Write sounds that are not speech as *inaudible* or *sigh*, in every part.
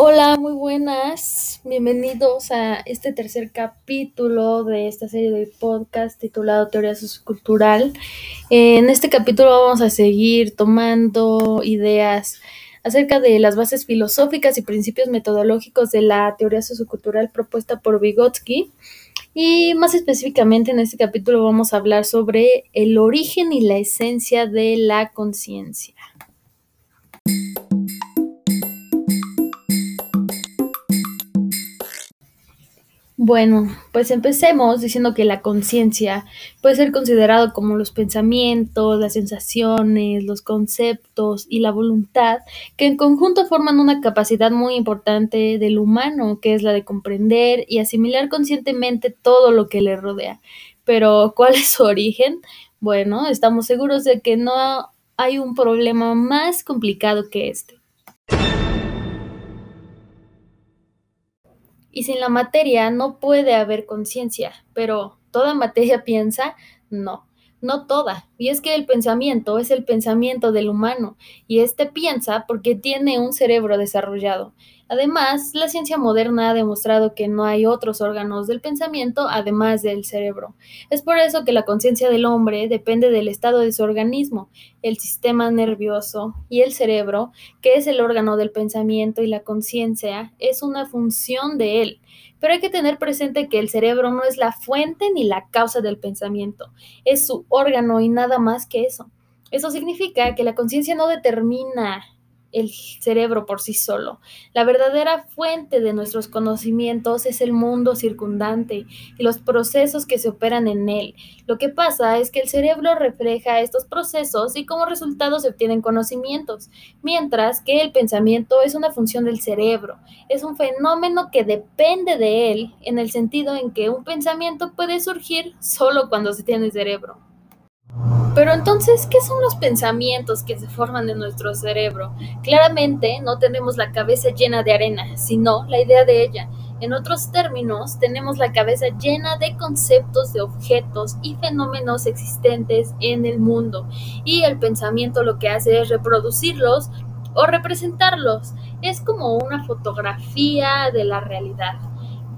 Hola, muy buenas. Bienvenidos a este tercer capítulo de esta serie de podcast titulado Teoría Sociocultural. En este capítulo vamos a seguir tomando ideas acerca de las bases filosóficas y principios metodológicos de la teoría sociocultural propuesta por Vygotsky. Y más específicamente en este capítulo vamos a hablar sobre el origen y la esencia de la conciencia. Bueno, pues empecemos diciendo que la conciencia puede ser considerado como los pensamientos, las sensaciones, los conceptos y la voluntad que en conjunto forman una capacidad muy importante del humano, que es la de comprender y asimilar conscientemente todo lo que le rodea. Pero, ¿cuál es su origen? Bueno, estamos seguros de que no hay un problema más complicado que este. Y sin la materia no puede haber conciencia, pero ¿toda materia *laughs* piensa? No, no toda. Y es que el pensamiento es el pensamiento del humano, y éste piensa porque tiene un cerebro desarrollado. Además, la ciencia moderna ha demostrado que no hay otros órganos del pensamiento además del cerebro. Es por eso que la conciencia del hombre depende del estado de su organismo, el sistema nervioso y el cerebro, que es el órgano del pensamiento y la conciencia, es una función de él. Pero hay que tener presente que el cerebro no es la fuente ni la causa del pensamiento, es su órgano y nada más que eso. Eso significa que la conciencia no determina el cerebro por sí solo. La verdadera fuente de nuestros conocimientos es el mundo circundante y los procesos que se operan en él. Lo que pasa es que el cerebro refleja estos procesos y como resultado se obtienen conocimientos, mientras que el pensamiento es una función del cerebro. Es un fenómeno que depende de él en el sentido en que un pensamiento puede surgir solo cuando se tiene cerebro. Pero entonces, ¿qué son los pensamientos que se forman en nuestro cerebro? Claramente no tenemos la cabeza llena de arena, sino la idea de ella. En otros términos, tenemos la cabeza llena de conceptos, de objetos y fenómenos existentes en el mundo. Y el pensamiento lo que hace es reproducirlos o representarlos. Es como una fotografía de la realidad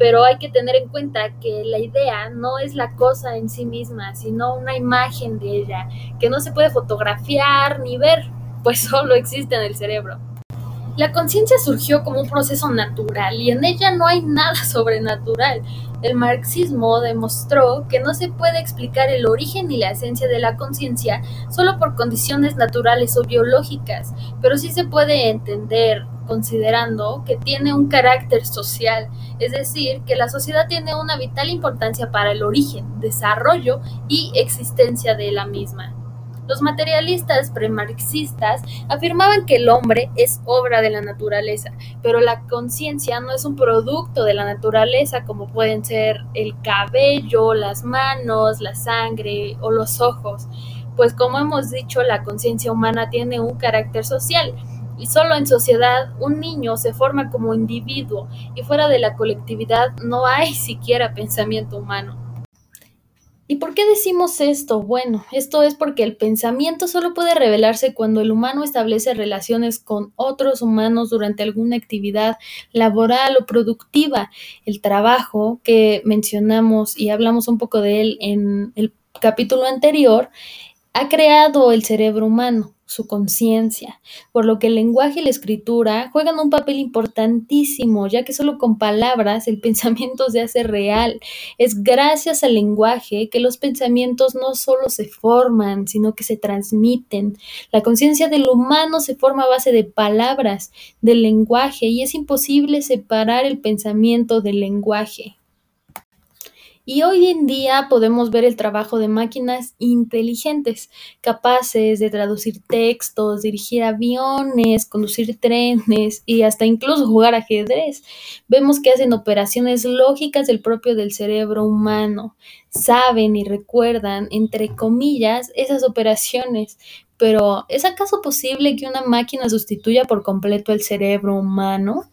pero hay que tener en cuenta que la idea no es la cosa en sí misma, sino una imagen de ella, que no se puede fotografiar ni ver, pues *laughs* solo existe en el cerebro. La conciencia surgió como un proceso natural y en ella no hay nada *laughs* sobrenatural. El marxismo demostró que no se puede explicar el origen y la esencia de la conciencia solo por condiciones naturales o biológicas, pero sí se puede entender considerando que tiene un carácter social, es decir, que la sociedad tiene una vital importancia para el origen, desarrollo y existencia de la misma. Los materialistas premarxistas afirmaban que el hombre es obra de la naturaleza, pero la conciencia no es un producto de la naturaleza como pueden ser el cabello, las manos, la sangre o los ojos, pues como hemos dicho, la conciencia humana tiene un carácter social y solo en sociedad un niño se forma como individuo y fuera de la colectividad no hay *laughs* siquiera pensamiento humano. ¿Y por qué decimos esto? Bueno, esto es porque el pensamiento solo puede revelarse cuando el humano establece relaciones con otros humanos durante alguna actividad laboral o productiva. El trabajo que mencionamos y hablamos un poco de él en el capítulo anterior ha creado el cerebro humano su conciencia, por lo que el lenguaje y la escritura juegan un papel importantísimo, ya que solo con palabras el *laughs* pensamiento se hace real. Es gracias al lenguaje que los pensamientos no solo se forman, sino que se transmiten. La conciencia del humano se forma a base de palabras, del lenguaje, y es imposible separar el pensamiento del lenguaje. Y hoy en día podemos ver el trabajo de máquinas inteligentes, capaces de traducir textos, dirigir aviones, conducir trenes y hasta incluso jugar ajedrez. Vemos que hacen operaciones lógicas del propio del cerebro humano. Saben y recuerdan, entre comillas, esas operaciones. Pero, ¿es acaso posible que una máquina sustituya por completo el cerebro humano?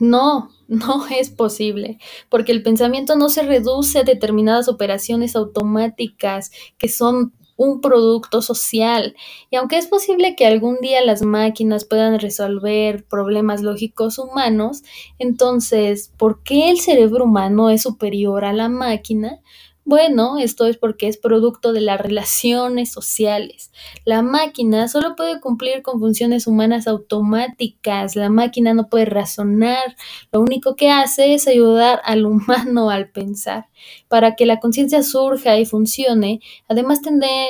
No, *laughs* no es posible, porque el pensamiento no se reduce a determinadas operaciones automáticas que son un producto social. Y aunque es posible que algún día las máquinas puedan resolver problemas lógicos humanos, entonces, ¿por qué el cerebro humano es superior a la máquina? Bueno, esto es porque es producto de las relaciones sociales. La máquina solo puede cumplir con funciones humanas automáticas. La máquina no puede razonar. Lo único que hace es ayudar al humano al pensar. Para que la conciencia surja y funcione, además,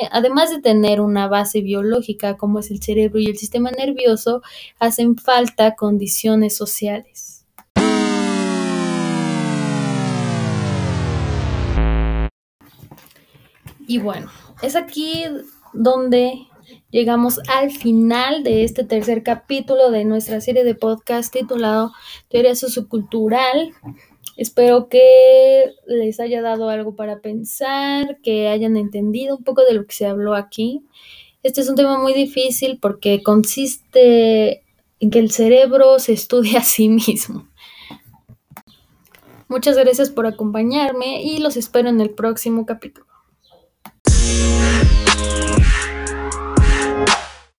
además de tener una base biológica como es el cerebro y el sistema nervioso, hacen falta condiciones sociales. Y bueno, es aquí donde llegamos al final de este tercer capítulo de nuestra serie de podcast titulado Teoría Sociocultural. Espero que les haya dado algo para pensar, que hayan entendido un poco de lo que se habló aquí. Este es un tema muy difícil porque consiste en que el cerebro se estudia a sí mismo. Muchas gracias por acompañarme y los espero en el próximo capítulo.